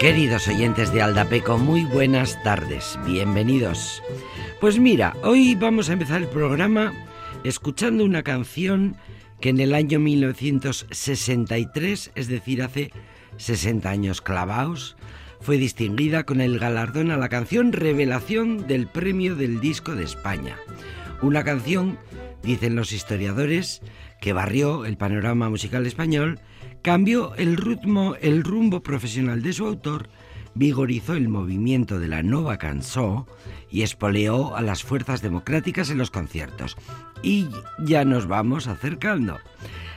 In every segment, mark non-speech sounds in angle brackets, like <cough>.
Queridos oyentes de Aldapeco, muy buenas tardes, bienvenidos. Pues mira, hoy vamos a empezar el programa escuchando una canción que en el año 1963, es decir, hace 60 años clavados, fue distinguida con el galardón a la canción Revelación del Premio del Disco de España. Una canción, dicen los historiadores, que barrió el panorama musical español, cambió el ritmo, el rumbo profesional de su autor, vigorizó el movimiento de la nova cançó y espoleó a las fuerzas democráticas en los conciertos. Y ya nos vamos acercando.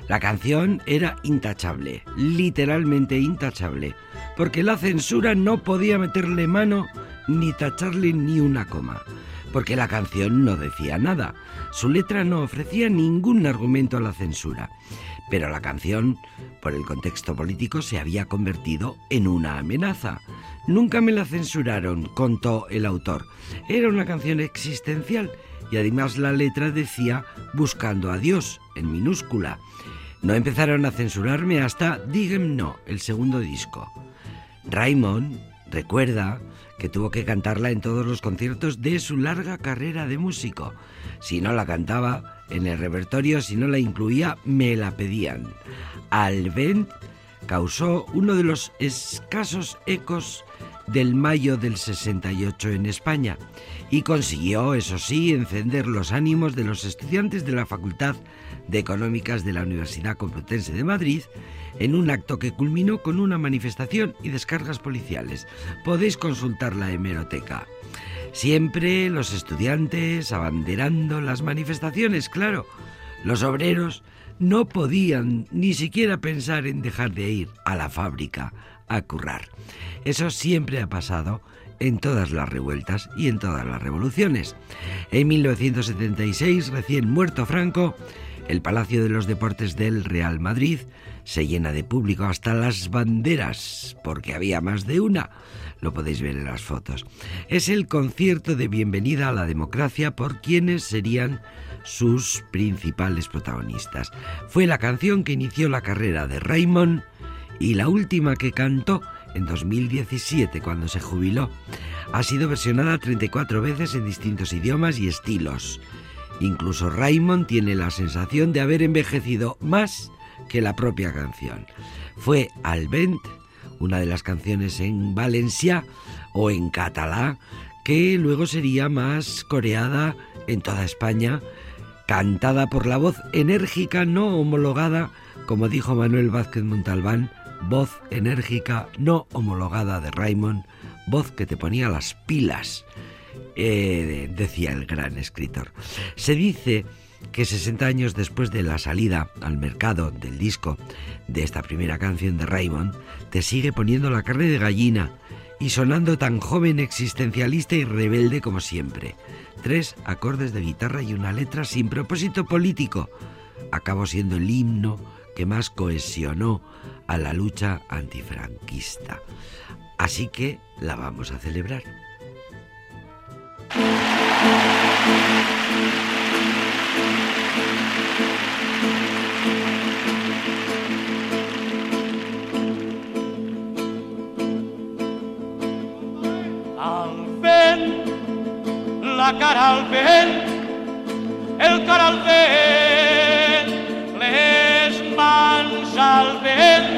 La canción era intachable, literalmente intachable, porque la censura no podía meterle mano ni tacharle ni una coma, porque la canción no decía nada, su letra no ofrecía ningún argumento a la censura, pero la canción, por el contexto político, se había convertido en una amenaza. Nunca me la censuraron, contó el autor. Era una canción existencial y además la letra decía buscando a Dios en minúscula. No empezaron a censurarme hasta Dígame No, el segundo disco. Raymond recuerda que tuvo que cantarla en todos los conciertos de su larga carrera de músico. Si no la cantaba en el repertorio, si no la incluía, me la pedían. Alvent causó uno de los escasos ecos del mayo del 68 en España y consiguió, eso sí, encender los ánimos de los estudiantes de la Facultad de Económicas de la Universidad Complutense de Madrid en un acto que culminó con una manifestación y descargas policiales. Podéis consultar la hemeroteca. Siempre los estudiantes abanderando las manifestaciones, claro. Los obreros no podían ni siquiera pensar en dejar de ir a la fábrica a currar. Eso siempre ha pasado en todas las revueltas y en todas las revoluciones. En 1976, recién muerto Franco, el Palacio de los Deportes del Real Madrid se llena de público hasta las banderas, porque había más de una. Lo podéis ver en las fotos. Es el concierto de bienvenida a la democracia por quienes serían sus principales protagonistas. Fue la canción que inició la carrera de Raymond y la última que cantó en 2017 cuando se jubiló. Ha sido versionada 34 veces en distintos idiomas y estilos. Incluso Raymond tiene la sensación de haber envejecido más que la propia canción. Fue Alvent, una de las canciones en Valencia o en catalá, que luego sería más coreada en toda España, cantada por la voz enérgica no homologada, como dijo Manuel Vázquez Montalbán, voz enérgica no homologada de Raymond, voz que te ponía las pilas, eh, decía el gran escritor. Se dice que 60 años después de la salida al mercado del disco de esta primera canción de Raymond, te sigue poniendo la carne de gallina y sonando tan joven, existencialista y rebelde como siempre. Tres acordes de guitarra y una letra sin propósito político. Acabó siendo el himno que más cohesionó a la lucha antifranquista. Así que la vamos a celebrar. Cara al vent, el cor al vent, les mans al vent,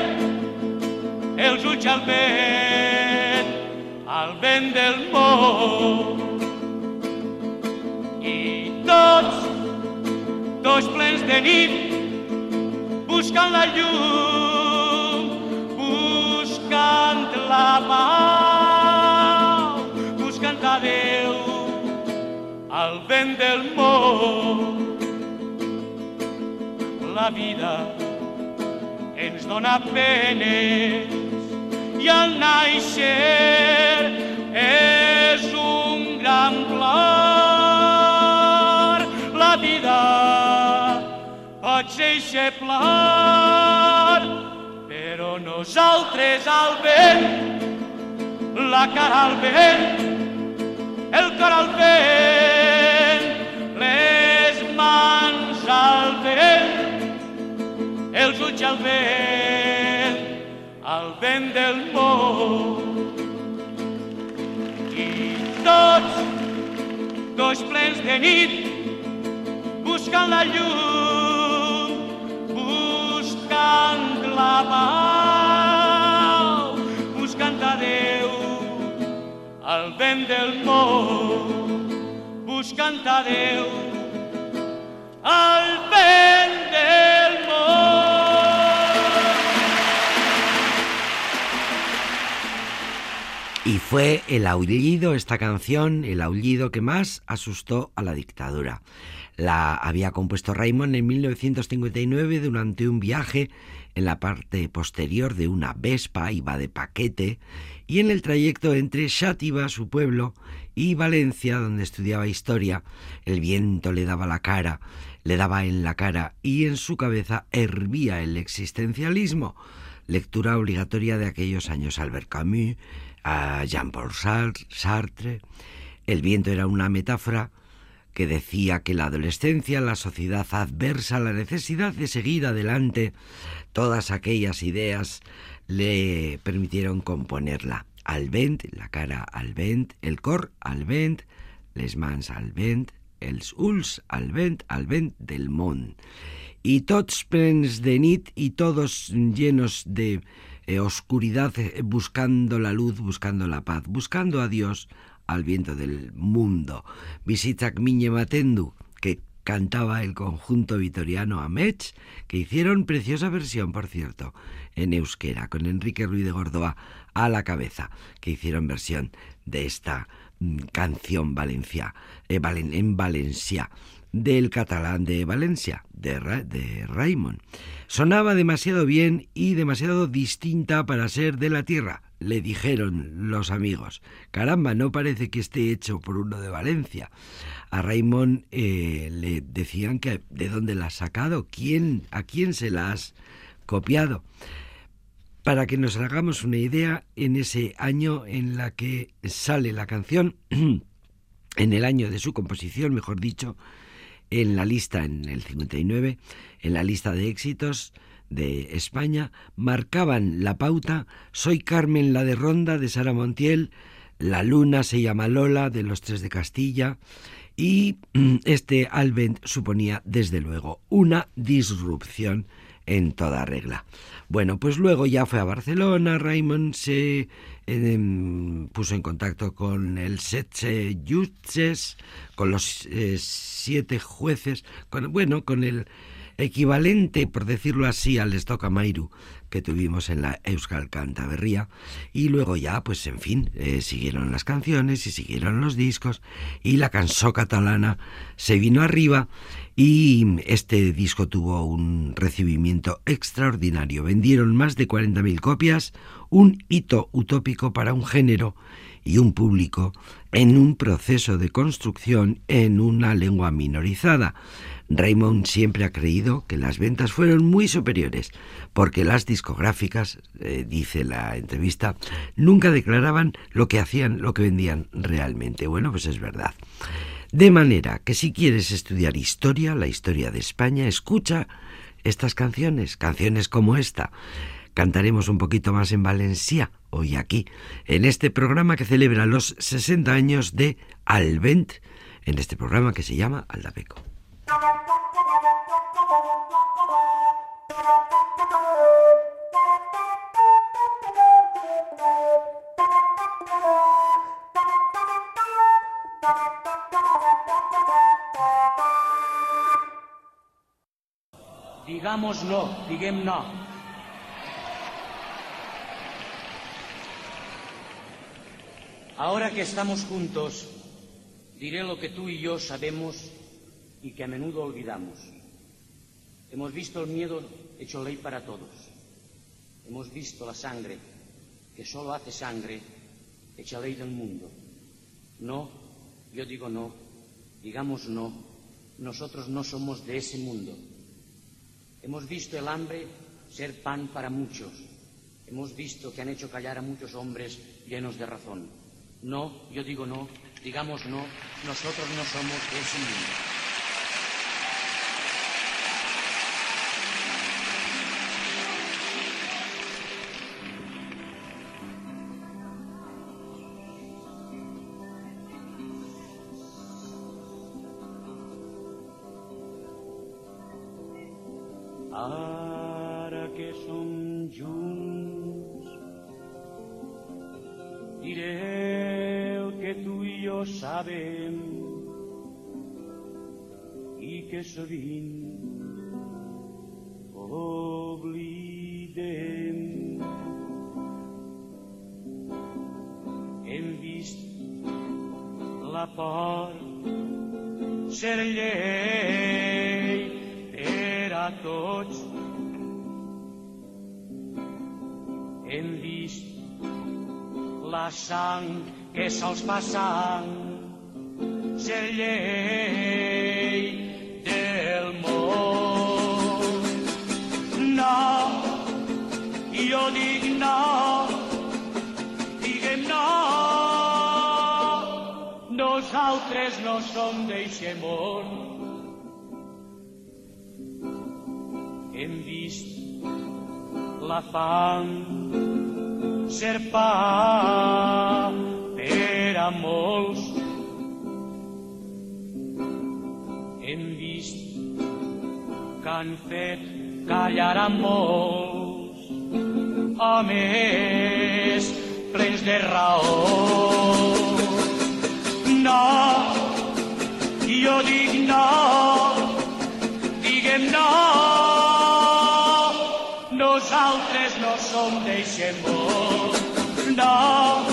els ulls al vent, al vent del món. I tots, tots plens de nit, buscant la llum, buscant la pau, del món. La vida ens dona penes i al naixer és un gran plor. La vida pot ser plor, però nosaltres al vent, la cara al vent, el cor al vent, al vent, el ulls al vent, al vent del món. I tots, dos plens de nit, buscant la llum, buscant la pau, buscant a Déu, al vent del món, buscant a Déu, al vent del Y fue el aullido, esta canción, el aullido que más asustó a la dictadura. La había compuesto Raymond en 1959 durante un viaje en la parte posterior de una Vespa, iba de paquete, y en el trayecto entre Xátiva, su pueblo, y Valencia, donde estudiaba historia, el viento le daba la cara, le daba en la cara y en su cabeza hervía el existencialismo, lectura obligatoria de aquellos años Albert Camus, a Jean-Paul Sartre. El viento era una metáfora que decía que la adolescencia, la sociedad adversa, la necesidad de seguir adelante, todas aquellas ideas le permitieron componerla. Al vent, la cara al vent, el cor al vent, les mans al vent, els ulls al vent, al vent del món. Y tots plens de nit y todos llenos de eh, oscuridad, eh, buscando la luz, buscando la paz, buscando a Dios al viento del mundo. Visita Miñe Matendu, que cantaba el conjunto vitoriano Amech, que hicieron preciosa versión, por cierto, en euskera, con Enrique Ruiz de Gordoa a la cabeza, que hicieron versión de esta canción Valencia, eh, en Valencia del catalán de Valencia, de, de Raymond. Sonaba demasiado bien y demasiado distinta para ser de la tierra, le dijeron los amigos. Caramba, no parece que esté hecho por uno de Valencia. A Raymond eh, le decían que de dónde la has sacado, quién, a quién se la has copiado. Para que nos hagamos una idea, en ese año en la que sale la canción, <clears throat> en el año de su composición, mejor dicho, en la lista, en el 59, en la lista de éxitos de España, marcaban la pauta Soy Carmen la de Ronda de Sara Montiel, La Luna se llama Lola de los Tres de Castilla, y <clears throat> este Alvent suponía, desde luego, una disrupción en toda regla. Bueno, pues luego ya fue a Barcelona, Raymond se em, puso en contacto con el Setze Jutses, con los eh, siete jueces, con, bueno, con el equivalente, por decirlo así, al Mairu que tuvimos en la Euskal Cantaberría y luego ya, pues en fin, eh, siguieron las canciones y siguieron los discos y la canción catalana se vino arriba y este disco tuvo un recibimiento extraordinario. Vendieron más de 40.000 copias, un hito utópico para un género y un público en un proceso de construcción en una lengua minorizada. Raymond siempre ha creído que las ventas fueron muy superiores, porque las discográficas, eh, dice la entrevista, nunca declaraban lo que hacían, lo que vendían realmente. Bueno, pues es verdad. De manera que si quieres estudiar historia, la historia de España, escucha estas canciones, canciones como esta. Cantaremos un poquito más en Valencia hoy aquí, en este programa que celebra los 60 años de Alvent, en este programa que se llama Aldapeco. Digamos no, diguem no. Ahora que estamos juntos, diré lo que tú y yo sabemos y que a menudo olvidamos. Hemos visto el miedo hecho ley para todos. Hemos visto la sangre, que solo hace sangre, hecha ley del mundo. No, yo digo no, digamos no, nosotros no somos de ese mundo. Hemos visto el hambre ser pan para muchos. Hemos visto que han hecho callar a muchos hombres llenos de razón. No, yo digo no, digamos no, nosotros no somos de ese mundo. La sang que se'ls fa sang ser llei del món. No, jo dic no, diguem no, nosaltres no som d'eixe món. Hem vist la fam ser pa per a molts. Hem vist que han fet callar a molts homes plens de raó. No, jo dic no, som d'eixe món. No,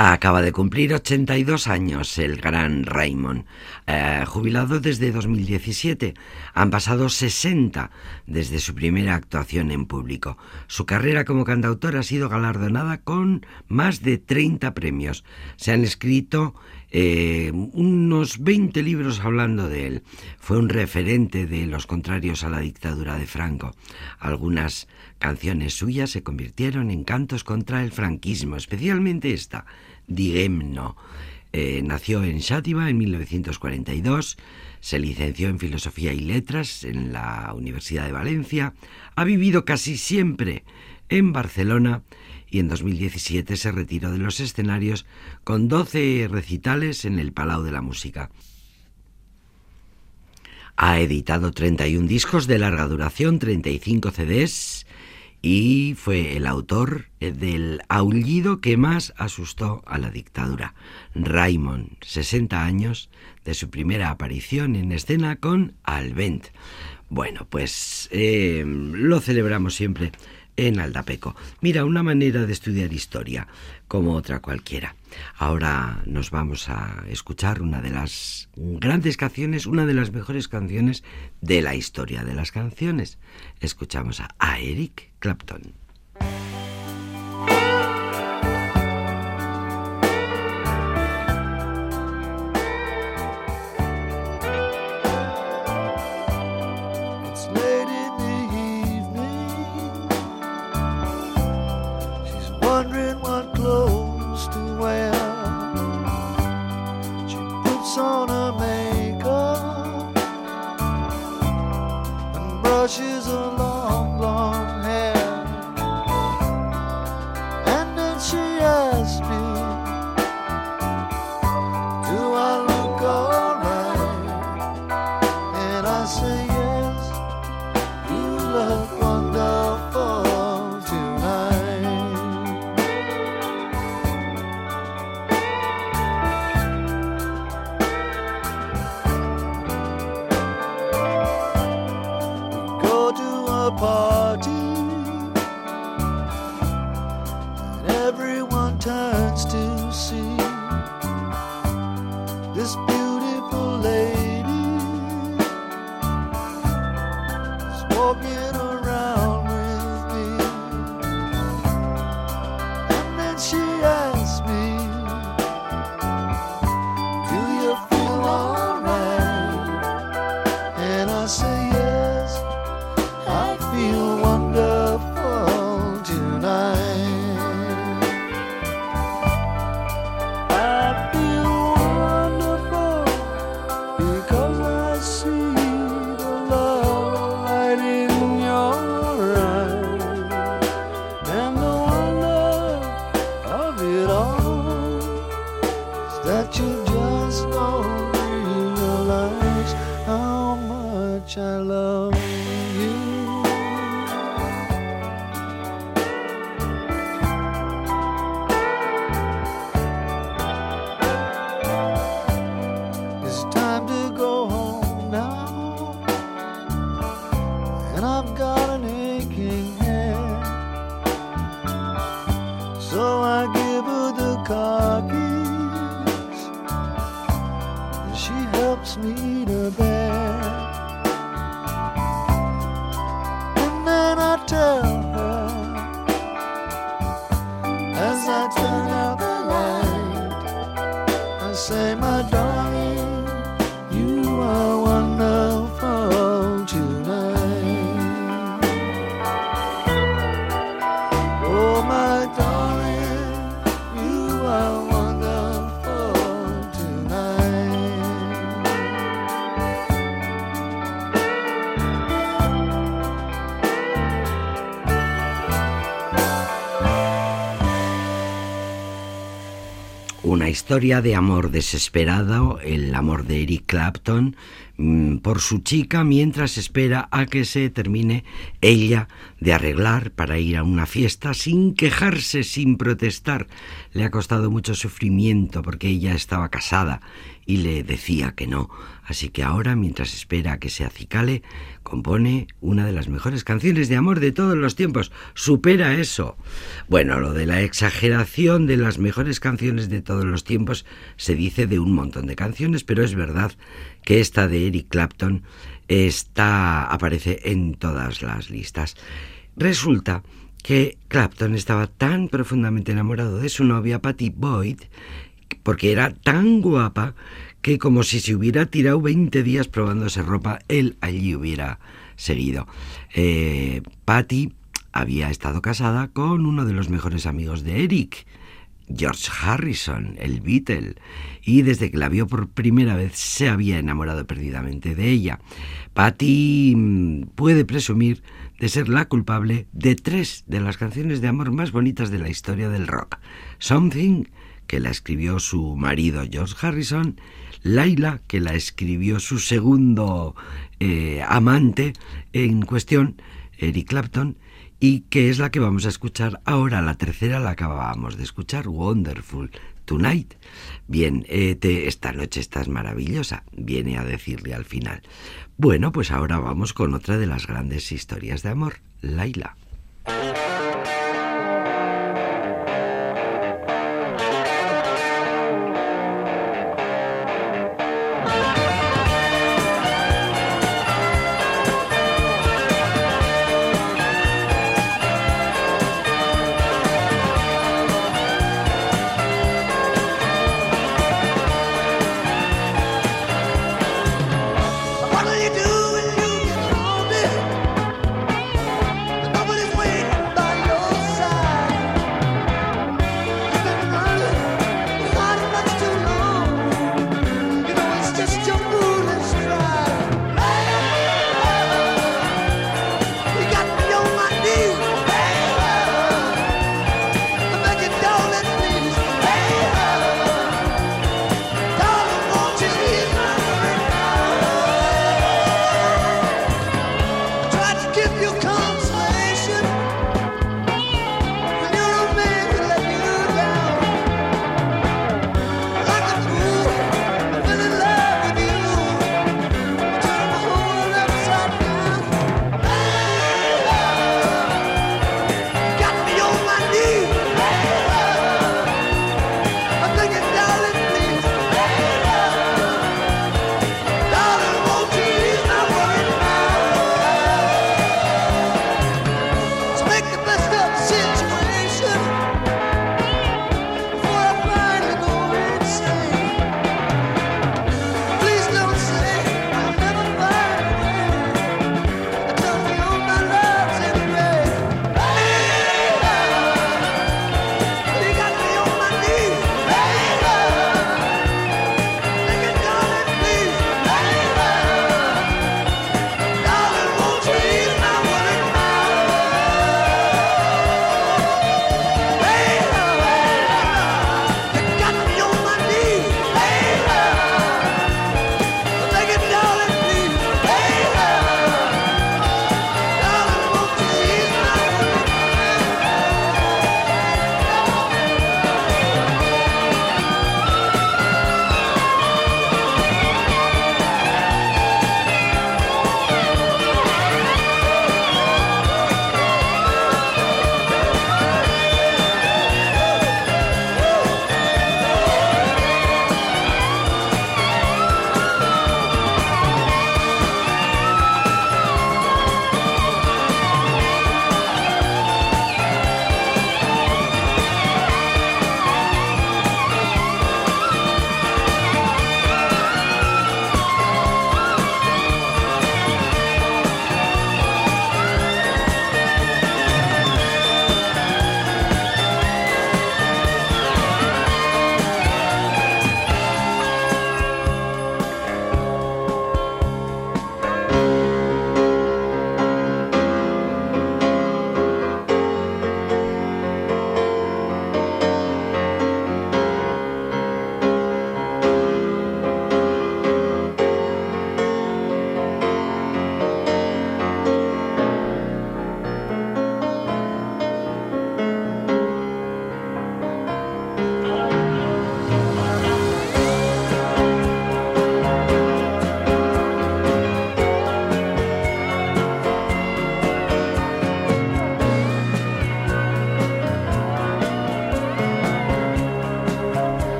Acaba de cumplir 82 años el gran Raymond, eh, jubilado desde 2017. Han pasado 60 desde su primera actuación en público. Su carrera como cantautor ha sido galardonada con más de 30 premios. Se han escrito eh, unos 20 libros hablando de él. Fue un referente de los contrarios a la dictadura de Franco. Algunas canciones suyas se convirtieron en cantos contra el franquismo, especialmente esta, Diguemno. Eh, nació en Xàtiva en 1942, se licenció en Filosofía y Letras en la Universidad de Valencia, ha vivido casi siempre en Barcelona y en 2017 se retiró de los escenarios con 12 recitales en el Palau de la Música. Ha editado 31 discos de larga duración, 35 CDs y fue el autor del aullido que más asustó a la dictadura. Raymond, 60 años de su primera aparición en escena con Alvent. Bueno, pues eh, lo celebramos siempre en Aldapeco. Mira, una manera de estudiar historia como otra cualquiera. Ahora nos vamos a escuchar una de las grandes canciones, una de las mejores canciones de la historia de las canciones. Escuchamos a, Eric Clapton. Say, historia de amor desesperado, el amor de Eric Clapton mm, por su chica mientras espera a que se termine ella de arreglar para ir a una fiesta sin quejarse, sin protestar. Le ha costado mucho sufrimiento porque ella estaba casada y le decía que no. Así que ahora, mientras espera que se acicale, compone una de las mejores canciones de amor de todos los tiempos. Supera eso. Bueno, lo de la exageración de las mejores canciones de todos los tiempos se dice de un montón de canciones, pero es verdad que esta de Eric Clapton está aparece en todas las listas. Resulta que Clapton estaba tan profundamente enamorado de su novia Patty Boyd porque era tan guapa que como si se hubiera tirado 20 días probándose ropa, él allí hubiera seguido. Eh, Patty había estado casada con uno de los mejores amigos de Eric, George Harrison, el Beatle, y desde que la vio por primera vez se había enamorado perdidamente de ella. Patty mm, puede presumir de ser la culpable de tres de las canciones de amor más bonitas de la historia del rock. Something, que la escribió su marido George Harrison, Laila, que la escribió su segundo eh, amante en cuestión, Eric Clapton, y que es la que vamos a escuchar ahora. La tercera la acabábamos de escuchar, Wonderful Tonight. Bien, eh, esta noche estás maravillosa, viene a decirle al final. Bueno, pues ahora vamos con otra de las grandes historias de amor, Laila.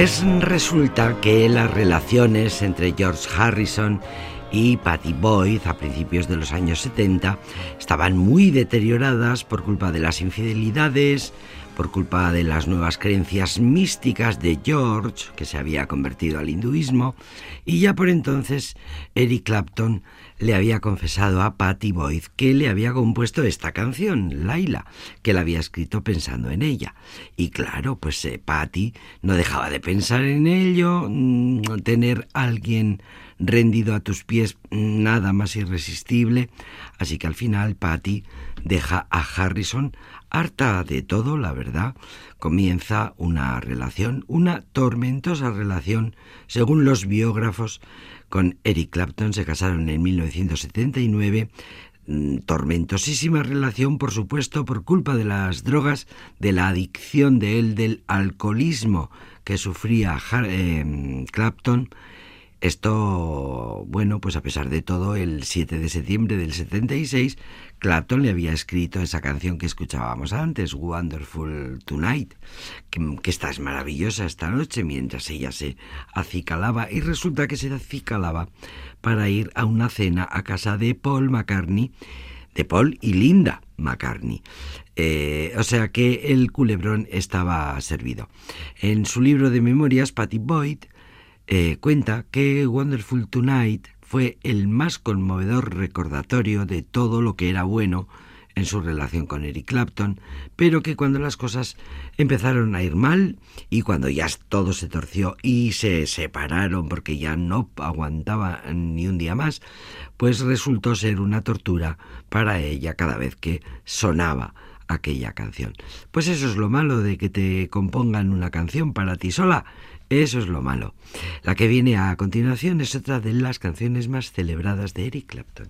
Pues resulta que las relaciones entre George Harrison y Patty Boyd a principios de los años 70 estaban muy deterioradas por culpa de las infidelidades, por culpa de las nuevas creencias místicas de George, que se había convertido al hinduismo, y ya por entonces Eric Clapton le había confesado a Patty Boyd que le había compuesto esta canción, Laila, que la había escrito pensando en ella. Y claro, pues eh, Patty no dejaba de pensar en ello, mm, tener a alguien rendido a tus pies mm, nada más irresistible, así que al final Patty deja a Harrison harta de todo, la verdad, comienza una relación, una tormentosa relación, según los biógrafos, con Eric Clapton. Se casaron en 1979. Mm, tormentosísima relación, por supuesto, por culpa de las drogas, de la adicción de él, del alcoholismo que sufría eh, Clapton esto, bueno, pues a pesar de todo, el 7 de septiembre del 76, Clapton le había escrito esa canción que escuchábamos antes, Wonderful Tonight, que, que esta es maravillosa esta noche, mientras ella se acicalaba, y resulta que se acicalaba para ir a una cena a casa de Paul McCartney, de Paul y Linda McCartney. Eh, o sea que el culebrón estaba servido. En su libro de memorias, Patty Boyd eh, cuenta que Wonderful Tonight fue el más conmovedor recordatorio de todo lo que era bueno en su relación con Eric Clapton, pero que cuando las cosas empezaron a ir mal y cuando ya todo se torció y se separaron porque ya no aguantaba ni un día más, pues resultó ser una tortura para ella cada vez que sonaba aquella canción. Pues eso es lo malo de que te compongan una canción para ti sola. Eso es lo malo. La que viene a continuación es otra de las canciones más celebradas de Eric Clapton.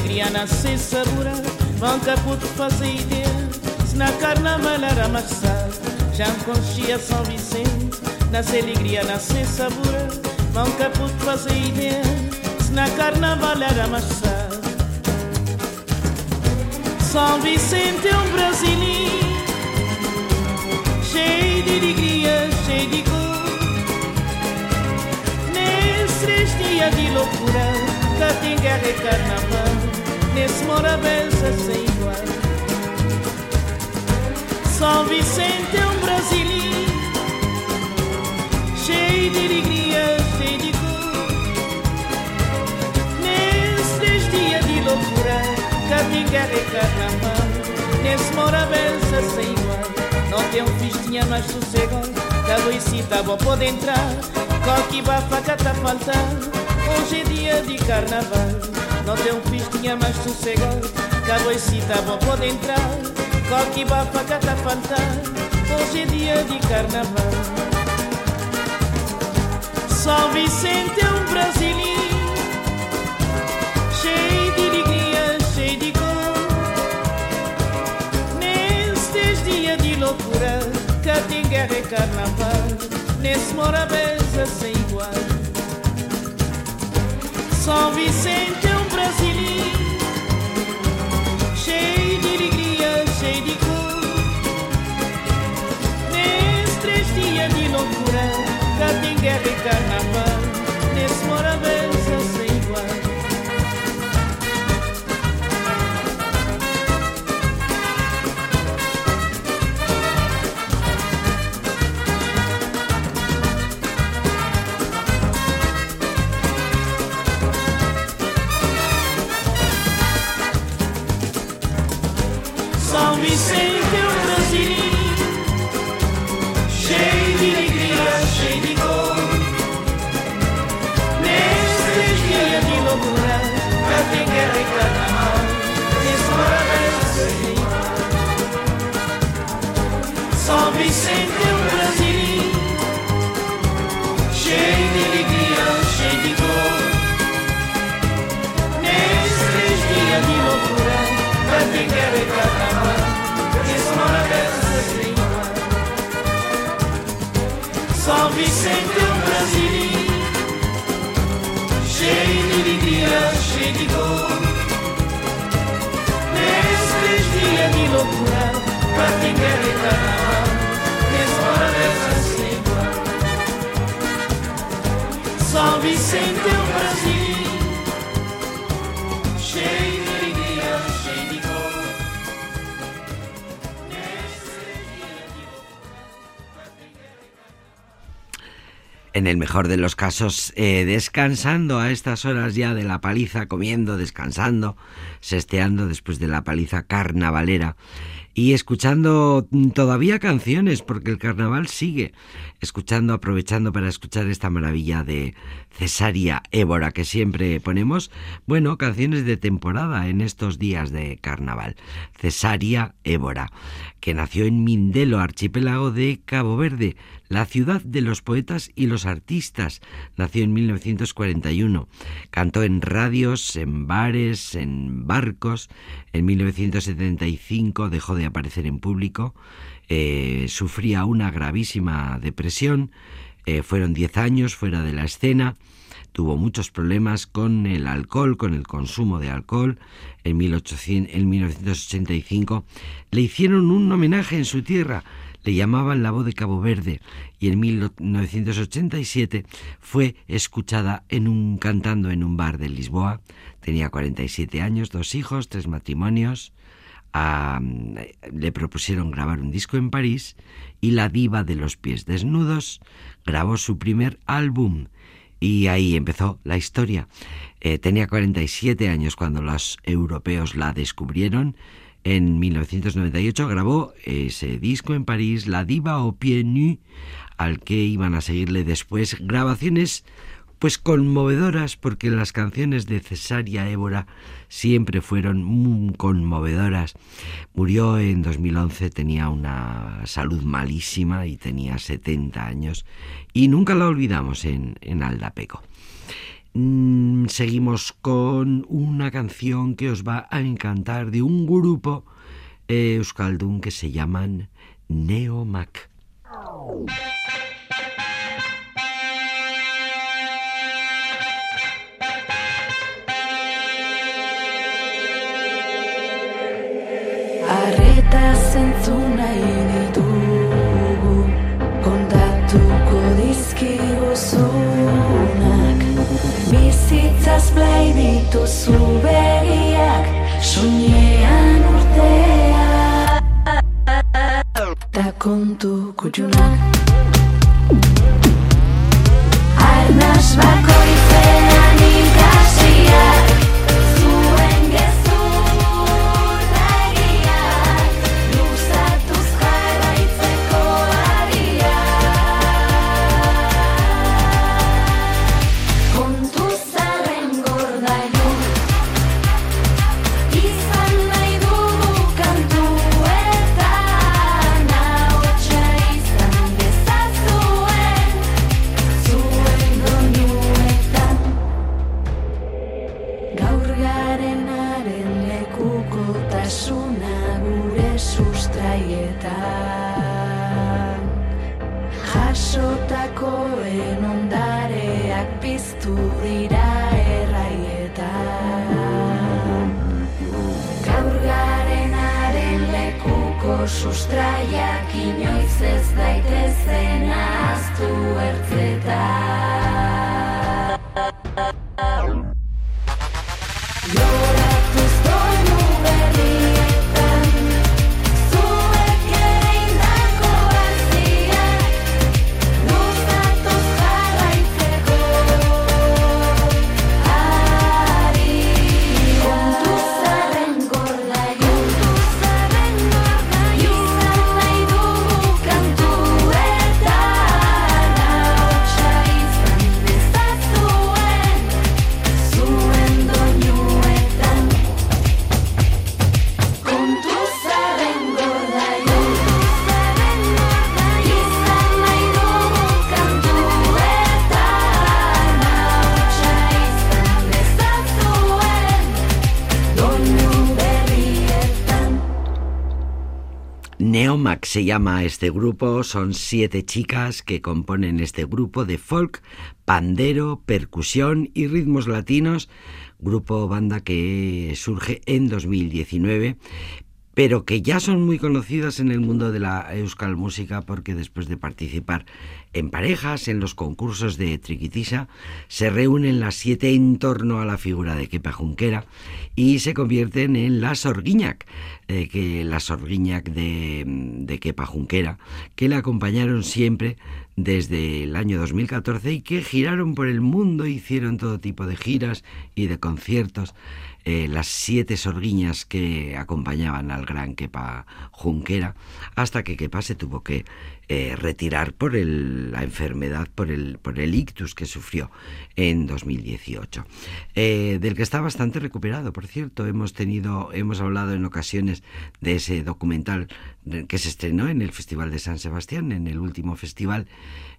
Alegria, nasce sabura, nunca pude fazer ideia, se na carnaval era amassado. Já conchia São Vicente, nasce alegria, nasce sabura, nunca pude fazer ideia, se na carnaval era amassado. São Vicente é um brasileiro, cheio de alegria, cheio de cor. Nesses dias de loucura, guerra e carnaval, nesse morabença sem igual. São Vicente é um brasileiro, cheio de alegria, cheio de cor. Nesses dias de loucura, cá tem guerra e carnaval, nesse morabença sem igual. Não tem um festinha mais sossegado, cada cita bom pode entrar. Coque bafaca tá faltando, hoje é dia de carnaval. Não tem um festinha mais sossegado, cada cita bom pode entrar. Coque bafaca tá faltando, hoje é dia de carnaval. São Vicente é um brasileiro, cheio de alegria, cheio de cor. Nestes dias de loucura, cá tem guerra e carnaval, nesse morabeza sem igual. São Vicente é um brasileiro, cheio de alegria, cheio de cor. Nestes dias de loucura, cá tem guerra e carnaval, Vicente é um brasileiro Cheio de alegria, cheio de cor Nesses dias de loucura Pra quem quer e carnaval morabense sem igual São Vicente é um En el mejor de los casos, eh, descansando a estas horas ya de la paliza, comiendo, descansando, sesteando después de la paliza carnavalera y escuchando mm, todavía canciones, porque el carnaval sigue, escuchando, aprovechando para escuchar esta maravilla de Cesaria Évora que siempre ponemos, bueno, canciones de temporada en estos días de carnaval. Cesaria Évora, que nació en Mindelo, archipiélago de Cabo Verde, la ciudad de los poetas y los artistas. Nació en 1941. Cantó en radios, en bares, en barcos. En 1975 dejó de aparecer en público, eh, sufría una gravísima depresión, eh, fueron 10 años fuera de la escena, tuvo muchos problemas con el alcohol, con el consumo de alcohol. En, 1800, en 1985 le hicieron un homenaje en su tierra, le llamaban la voz de Cabo Verde y en 1987 fue escuchada en un cantando en un bar de Lisboa. Tenía 47 años, dos hijos, tres matrimonios. Ah, le propusieron grabar un disco en París y la diva de los pies desnudos grabó su primer álbum y ahí empezó la historia. Eh, tenía 47 años cuando los europeos la descubrieron. En 1998 grabó ese disco en París, La Diva au Pied Nu, al que iban a seguirle después grabaciones pues conmovedoras porque las canciones de Cesaria Évora siempre fueron muy conmovedoras. Murió en 2011, tenía una salud malísima y tenía 70 años y nunca la olvidamos en, en Aldapeco. Mm, seguimos con una canción que os va a encantar de un grupo eh, euskaldun que se llaman Neomac. Arreta zentzu nahi dituzu begiak Soinean urtea. Ta kontu kutxunak se llama este grupo, son siete chicas que componen este grupo de folk, pandero, percusión y ritmos latinos, grupo banda que surge en 2019, pero que ya son muy conocidas en el mundo de la euskal música porque después de participar en parejas en los concursos de Triquitisa se reúnen las siete en torno a la figura de Kepa Junquera y se convierten en la Sorguiñac, eh, que la Sorguiñac de, de Junquera, que la acompañaron siempre desde el año 2014 y que giraron por el mundo, hicieron todo tipo de giras y de conciertos eh, las siete sorguiñas que acompañaban al gran Kepa Junquera, hasta que Kepa se tuvo que eh, retirar por el- la enfermedad, por el, por el ictus que sufrió en 2018. Eh, del que está bastante recuperado, por cierto. Hemos tenido, hemos hablado en ocasiones de ese documental que se estrenó en el Festival de San Sebastián, en el último festival,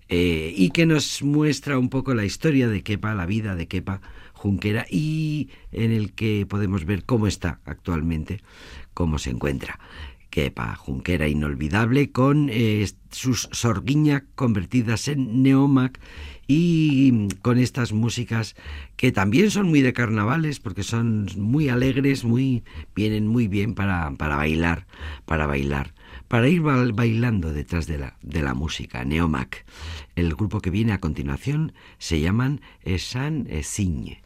eh, y que nos muestra un poco la historia de Kepa, la vida de Kepa Junquera, y en el que podemos ver cómo está actualmente, cómo se encuentra. Que pa Junquera inolvidable con eh, sus sorguiña convertidas en neomac y con estas músicas que también son muy de carnavales porque son muy alegres, muy vienen muy bien para, para bailar, para bailar, para ir ba- bailando detrás de la, de la música, Neomac. El grupo que viene a continuación se llaman Esan Esigne.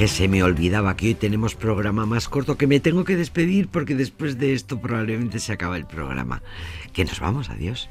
Que se me olvidaba que hoy tenemos programa más corto, que me tengo que despedir porque después de esto probablemente se acaba el programa. Que nos vamos, adiós.